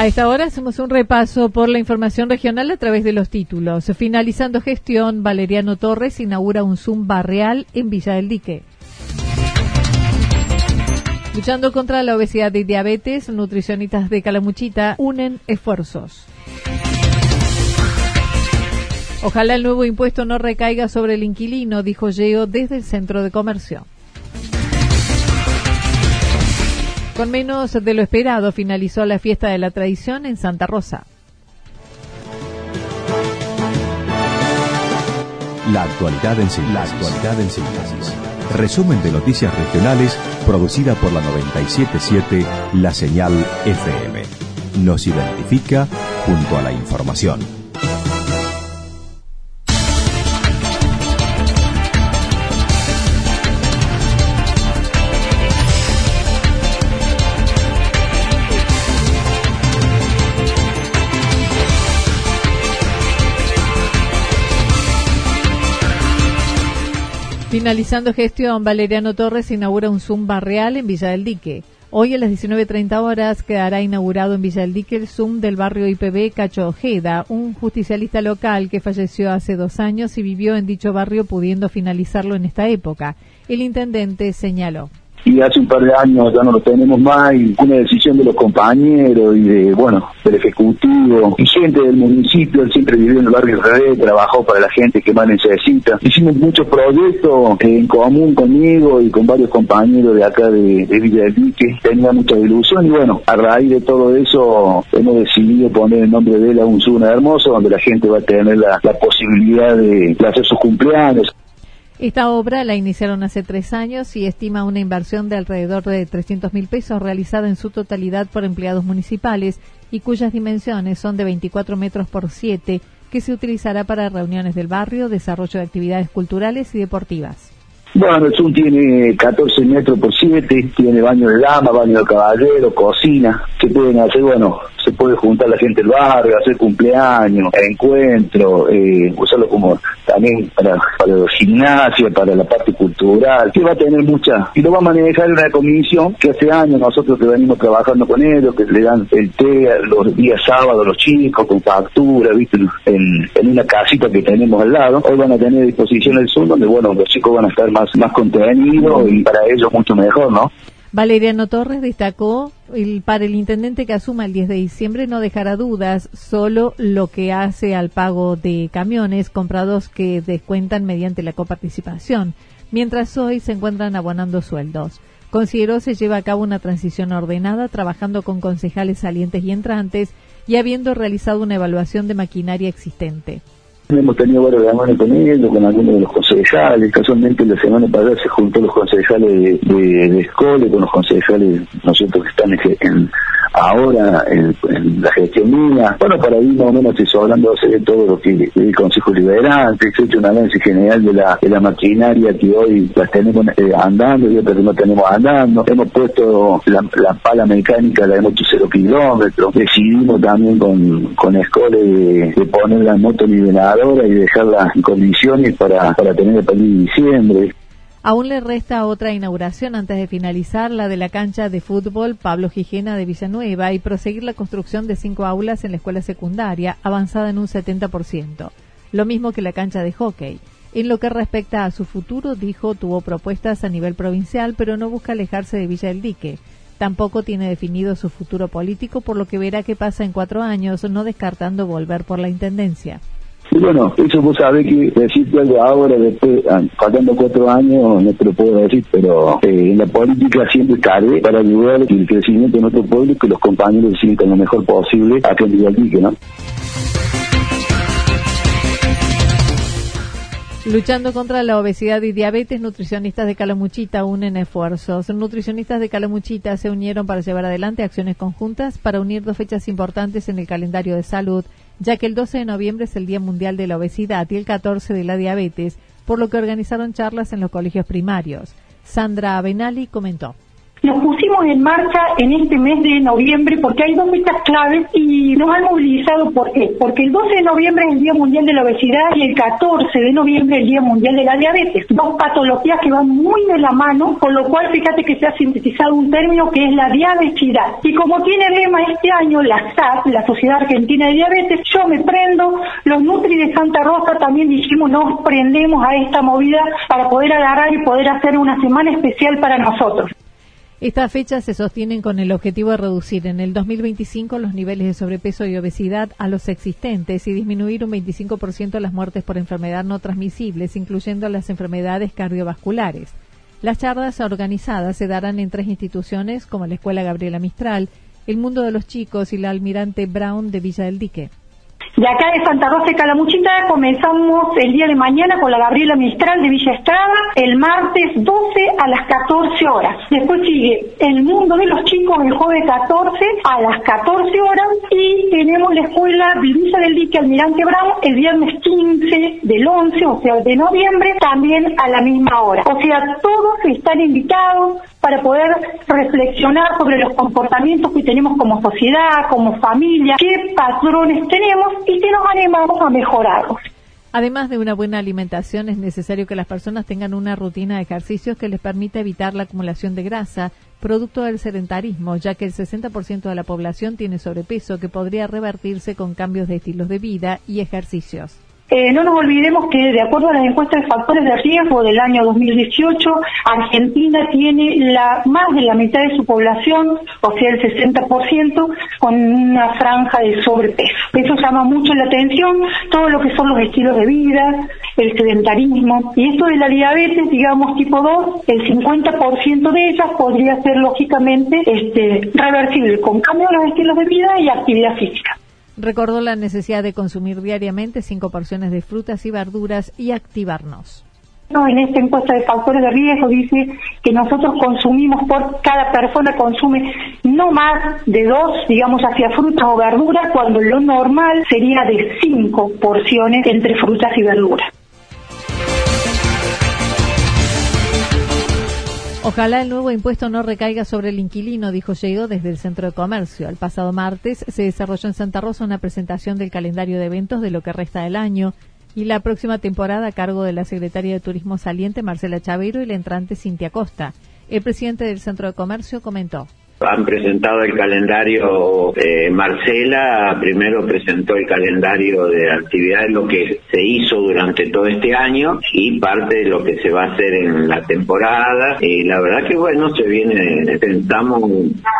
A esta hora hacemos un repaso por la información regional a través de los títulos. Finalizando gestión, Valeriano Torres inaugura un Zoom barrial en Villa del Dique. Luchando contra la obesidad y diabetes, nutricionistas de Calamuchita unen esfuerzos. Ojalá el nuevo impuesto no recaiga sobre el inquilino, dijo Yeo desde el centro de comercio. Con menos de lo esperado finalizó la fiesta de la tradición en Santa Rosa. La actualidad en síntesis. Resumen de noticias regionales producida por la 977 La Señal FM. Nos identifica junto a la información. Finalizando gestión, Valeriano Torres inaugura un Zoom barrial en Villa del Dique. Hoy a las 19.30 horas quedará inaugurado en Villa del Dique el Zoom del barrio IPB Cacho Ojeda, un justicialista local que falleció hace dos años y vivió en dicho barrio pudiendo finalizarlo en esta época. El intendente señaló y hace un par de años ya no lo tenemos más y una decisión de los compañeros y de, bueno, del Ejecutivo y gente del municipio, él siempre vivió en el barrio Red, trabajó para la gente que más necesita. Hicimos muchos proyectos en común conmigo y con varios compañeros de acá de, Villa del Dique, tenía mucha ilusión y bueno, a raíz de todo eso hemos decidido poner el nombre de él a un Zuna Hermoso, donde la gente va a tener la, posibilidad de hacer sus cumpleaños. Esta obra la iniciaron hace tres años y estima una inversión de alrededor de 300 mil pesos realizada en su totalidad por empleados municipales y cuyas dimensiones son de 24 metros por 7 que se utilizará para reuniones del barrio, desarrollo de actividades culturales y deportivas. Bueno, el Zoom tiene 14 metros por 7, tiene baño de dama, baño de caballero, cocina, que pueden hacer, bueno, se puede juntar la gente del barrio, hacer cumpleaños, encuentros, eh, usarlo como también para, para los gimnasios, para la parte cultural, que va a tener mucha, y lo va a manejar una comisión que hace años nosotros que venimos trabajando con ellos, que le dan el té los días sábados a los chicos con factura, viste, en, en una casita que tenemos al lado, hoy van a tener a disposición el Zoom donde bueno los chicos van a estar más, más contenidos y para ellos mucho mejor, ¿no? Valeriano Torres destacó el, para el intendente que asuma el 10 de diciembre no dejará dudas solo lo que hace al pago de camiones comprados que descuentan mediante la coparticipación, mientras hoy se encuentran abonando sueldos. Consideró se lleva a cabo una transición ordenada trabajando con concejales salientes y entrantes y habiendo realizado una evaluación de maquinaria existente. Hemos tenido varios reuniones con ellos, con algunos de los concejales. Casualmente la semana pasada se juntó los concejales de, de, escuela con los concejales, ¿no que están en, ahora en, la gestión mía. Bueno, para ir más o menos asesorándose de todo lo que el Consejo Liberante, se ha hecho un análisis general de la, de la maquinaria que hoy las tenemos eh, andando y otras no tenemos andando. Hemos puesto la, pala mecánica, la hemos hecho cero kilómetros. Decidimos también con, con Escole de, poner la moto y dejarla en condiciones para, para tener el país de diciembre. Aún le resta otra inauguración antes de finalizar la de la cancha de fútbol Pablo Gijena de Villanueva y proseguir la construcción de cinco aulas en la escuela secundaria, avanzada en un 70%. Lo mismo que la cancha de hockey. En lo que respecta a su futuro, dijo, tuvo propuestas a nivel provincial, pero no busca alejarse de Villa del Dique. Tampoco tiene definido su futuro político, por lo que verá qué pasa en cuatro años, no descartando volver por la intendencia. Y bueno, eso vos sabés que decirte algo ahora, después, ah, faltando cuatro años, no te lo puedo decir, pero eh, en la política siempre cabe para ayudar el crecimiento de nuestro pueblo y que los compañeros se lo mejor posible a que ¿no? Luchando contra la obesidad y diabetes, nutricionistas de Calamuchita unen esfuerzos. Nutricionistas de Calamuchita se unieron para llevar adelante acciones conjuntas para unir dos fechas importantes en el calendario de salud ya que el 12 de noviembre es el Día Mundial de la Obesidad y el 14 de la Diabetes, por lo que organizaron charlas en los colegios primarios. Sandra Benali comentó. Nos pusimos en marcha en este mes de noviembre porque hay dos fechas claves y nos han movilizado. ¿Por qué? Porque el 12 de noviembre es el Día Mundial de la Obesidad y el 14 de noviembre el Día Mundial de la Diabetes. Dos patologías que van muy de la mano, con lo cual fíjate que se ha sintetizado un término que es la diabesidad. Y como tiene lema este año la SAP, la Sociedad Argentina de Diabetes, yo me prendo, los Nutri de Santa Rosa también dijimos nos prendemos a esta movida para poder agarrar y poder hacer una semana especial para nosotros. Estas fechas se sostienen con el objetivo de reducir en el 2025 los niveles de sobrepeso y obesidad a los existentes y disminuir un 25% las muertes por enfermedad no transmisibles, incluyendo las enfermedades cardiovasculares. Las charlas organizadas se darán en tres instituciones como la Escuela Gabriela Mistral, el Mundo de los Chicos y la Almirante Brown de Villa del Dique. De acá de Santa Rosa de Calamuchita comenzamos el día de mañana con la Gabriela Mistral de Villa Estrada, el martes 12 a las 14 horas. Después sigue El Mundo de los Chicos el jueves 14 a las 14 horas y tenemos la escuela Villa del Dique Almirante Brown el viernes 15 del 11, o sea, de noviembre, también a la misma hora. O sea, todos están invitados para poder reflexionar sobre los comportamientos que tenemos como sociedad, como familia, qué patrones tenemos y que nos animamos a mejorarlos. Además de una buena alimentación, es necesario que las personas tengan una rutina de ejercicios que les permita evitar la acumulación de grasa, producto del sedentarismo, ya que el 60% de la población tiene sobrepeso que podría revertirse con cambios de estilos de vida y ejercicios. Eh, no nos olvidemos que, de acuerdo a las encuestas de factores de riesgo del año 2018, Argentina tiene la, más de la mitad de su población, o sea, el 60%, con una franja de sobrepeso. Eso llama mucho la atención, todo lo que son los estilos de vida, el sedentarismo. Y esto de la diabetes, digamos, tipo 2, el 50% de ellas podría ser, lógicamente, este, reversible con cambio de los estilos de vida y actividad física. Recordó la necesidad de consumir diariamente cinco porciones de frutas y verduras y activarnos. No, en esta encuesta de factores de riesgo dice que nosotros consumimos por cada persona consume no más de dos, digamos, hacia frutas o verduras, cuando lo normal sería de cinco porciones entre frutas y verduras. Ojalá el nuevo impuesto no recaiga sobre el inquilino, dijo Llego desde el Centro de Comercio. El pasado martes se desarrolló en Santa Rosa una presentación del calendario de eventos de lo que resta del año y la próxima temporada a cargo de la secretaria de Turismo saliente Marcela Chaveiro y la entrante Cintia Costa. El presidente del Centro de Comercio comentó han presentado el calendario eh, Marcela, primero presentó el calendario de actividades, lo que se hizo durante todo este año y parte de lo que se va a hacer en la temporada. Y la verdad que bueno, se viene, intentamos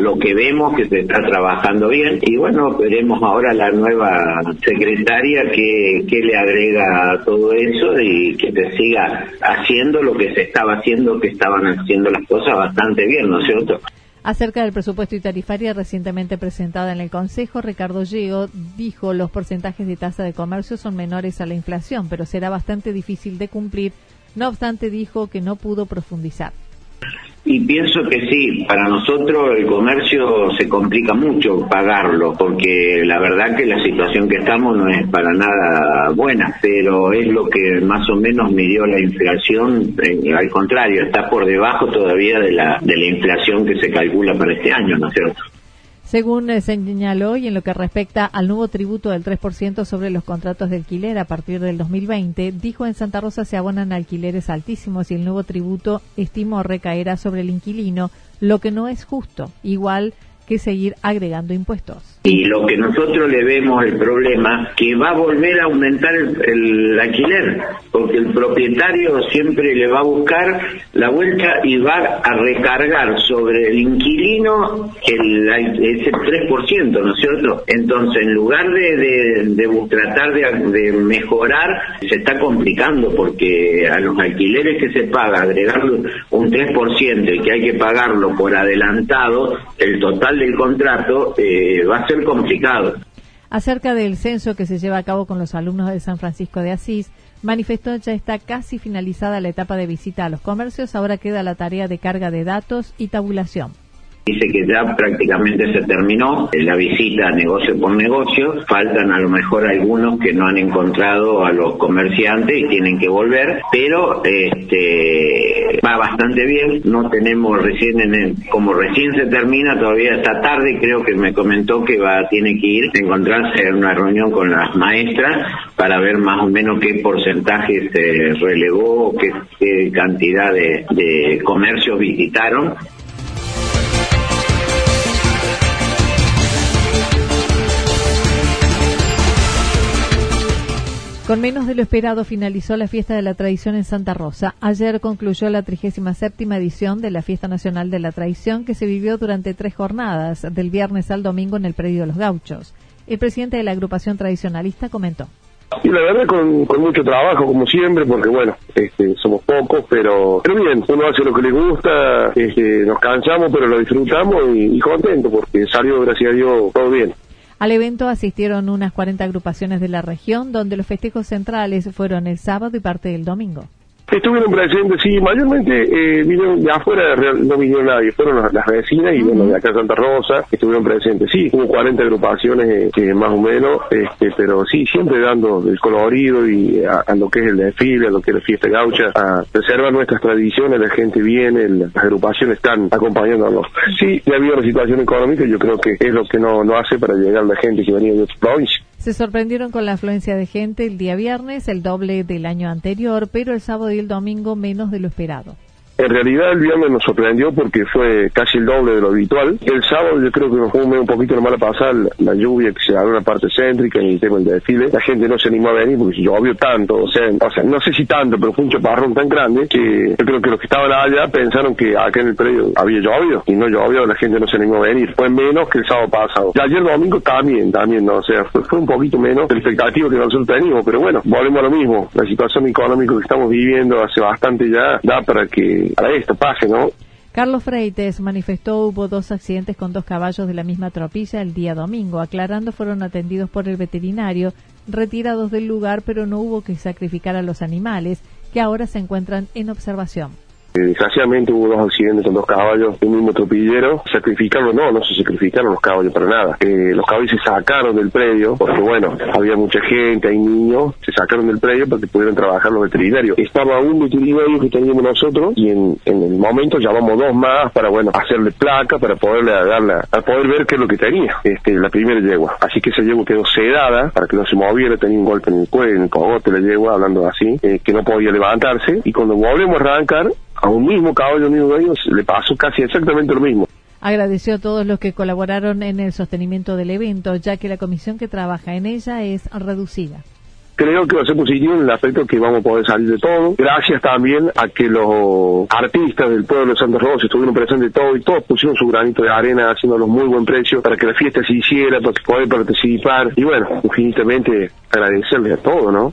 lo que vemos que se está trabajando bien y bueno, veremos ahora la nueva secretaria que, que le agrega a todo eso y que te siga haciendo lo que se estaba haciendo, que estaban haciendo las cosas bastante bien, ¿no es cierto? Acerca del presupuesto y tarifaria recientemente presentada en el Consejo, Ricardo Llego dijo los porcentajes de tasa de comercio son menores a la inflación, pero será bastante difícil de cumplir. No obstante, dijo que no pudo profundizar. Y pienso que sí, para nosotros el comercio se complica mucho pagarlo, porque la verdad que la situación que estamos no es para nada buena, pero es lo que más o menos midió la inflación, al contrario, está por debajo todavía de la, de la inflación que se calcula para este año, ¿no es cierto? Según eh, señaló, y en lo que respecta al nuevo tributo del 3% sobre los contratos de alquiler a partir del 2020, dijo en Santa Rosa se abonan alquileres altísimos y el nuevo tributo estimó recaerá sobre el inquilino, lo que no es justo, igual que seguir agregando impuestos. Y lo que nosotros le vemos el problema, que va a volver a aumentar el, alquiler, porque el propietario siempre le va a buscar la vuelta y va a recargar sobre el inquilino el, ese 3%, ¿no es cierto? Entonces, en lugar de, de, tratar de, de, mejorar, se está complicando porque a los alquileres que se paga, agregarle un 3% y que hay que pagarlo por adelantado, el total del contrato eh, va a ser complicado. Acerca del censo que se lleva a cabo con los alumnos de San Francisco de Asís, manifestó ya está casi finalizada la etapa de visita a los comercios, ahora queda la tarea de carga de datos y tabulación. Dice que ya prácticamente se terminó la visita negocio por negocio. Faltan a lo mejor algunos que no han encontrado a los comerciantes y tienen que volver, pero este va bastante bien. No tenemos recién en como recién se termina todavía esta tarde. Creo que me comentó que va tiene que ir a encontrarse en una reunión con las maestras para ver más o menos qué porcentaje se relegó, qué, qué cantidad de, de comercios visitaron Con menos de lo esperado finalizó la fiesta de la tradición en Santa Rosa. Ayer concluyó la 37 edición de la Fiesta Nacional de la Tradición que se vivió durante tres jornadas, del viernes al domingo en el Predio de los Gauchos. El presidente de la agrupación tradicionalista comentó. La verdad con, mucho trabajo, como siempre, porque bueno, este, somos pocos, pero, pero bien, uno hace lo que le gusta, este, nos cansamos, pero lo disfrutamos y contento, porque salió, gracias a Dios, todo bien. Al evento asistieron unas 40 agrupaciones de la región, donde los festejos centrales fueron el sábado y parte del domingo. Estuvieron presentes, sí, mayormente eh, vinieron de afuera, no vinieron nadie, fueron las, vecinas y bueno, de acá Santa Rosa estuvieron presentes, sí, hubo 40 agrupaciones eh, más o menos, este, pero sí, siempre dando el colorido y a, lo que es el desfile, a lo que es la fiesta gaucha, a preservar nuestras tradiciones, la gente viene, las agrupaciones están acompañándonos. Sí, ya habido la situación económica, yo creo que es lo que no, no hace para llegar la gente que venía de otras provincias. Se sorprendieron con la afluencia de gente el día viernes, el doble del año anterior, pero el sábado y el domingo menos de lo esperado. En realidad el viernes nos sorprendió porque fue casi el doble de lo habitual. El sábado yo creo que nos fue un poquito la mala pasada la lluvia que se abrió en la parte céntrica y el tema del desfile. La gente no se animó a venir porque llovió tanto, o sea, o sea, no sé si tanto, pero fue un chaparrón tan grande que yo creo que los que estaban allá pensaron que acá en el predio había llovido y no llovió, la gente no se animó a venir. Fue menos que el sábado pasado. Y ayer domingo también, también, ¿no? o sea, fue, un poquito menos del expectativo que nosotros teníamos, pero bueno, volvemos a lo mismo. La situación económica que estamos viviendo hace bastante ya da para que esto ¿no? Carlos Freites manifestó hubo dos accidentes con dos caballos de la misma tropilla el día domingo. Aclarando, fueron atendidos por el veterinario, retirados del lugar, pero no hubo que sacrificar a los animales, que ahora se encuentran en observación. Desgraciadamente hubo dos accidentes con dos caballos un mismo tropillero. Sacrificaron, no, no se sacrificaron los caballos para nada. Eh, los caballos se sacaron del predio porque, bueno, había mucha gente, hay niños, se sacaron del predio para que pudieran trabajar los veterinarios. Estaba un veterinario que teníamos nosotros y en, el momento llamamos dos más para, bueno, hacerle placa para poderle darle, para poder ver qué es lo que tenía este, la primera yegua. Así que esa yegua quedó sedada para que no se moviera, tenía un golpe en el cuello, en el cogote la yegua, hablando así, eh, que no podía levantarse. Y cuando volvemos a arrancar, a un mismo caballo de ellos le pasó casi exactamente lo mismo. Agradeció a todos los que colaboraron en el sostenimiento del evento, ya que la comisión que trabaja en ella es reducida. Creo que va a ser positivo en el aspecto que vamos a poder salir de todo. Gracias también a que los artistas del pueblo de Santa Rosa estuvieron presentes todo y todos pusieron su granito de arena haciéndolos muy buen precio para que la fiesta se hiciera, para que poder participar. Y bueno, infinitamente agradecerles a todos, ¿no?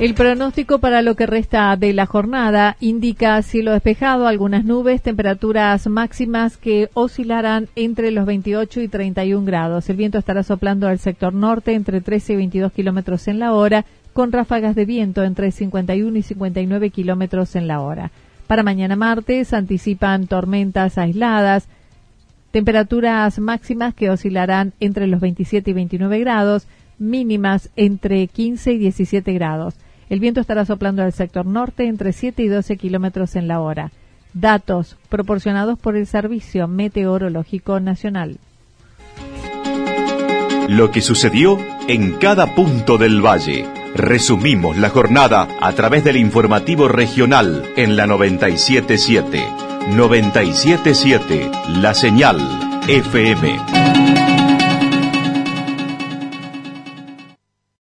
El pronóstico para lo que resta de la jornada indica cielo despejado, algunas nubes, temperaturas máximas que oscilarán entre los 28 y 31 grados. El viento estará soplando al sector norte entre 13 y 22 kilómetros en la hora, con ráfagas de viento entre 51 y 59 kilómetros en la hora. Para mañana martes anticipan tormentas aisladas, temperaturas máximas que oscilarán entre los 27 y 29 grados, mínimas entre 15 y 17 grados. El viento estará soplando al sector norte entre 7 y 12 kilómetros en la hora. Datos proporcionados por el Servicio Meteorológico Nacional. Lo que sucedió en cada punto del valle. Resumimos la jornada a través del informativo regional en la 977. 977 La Señal FM.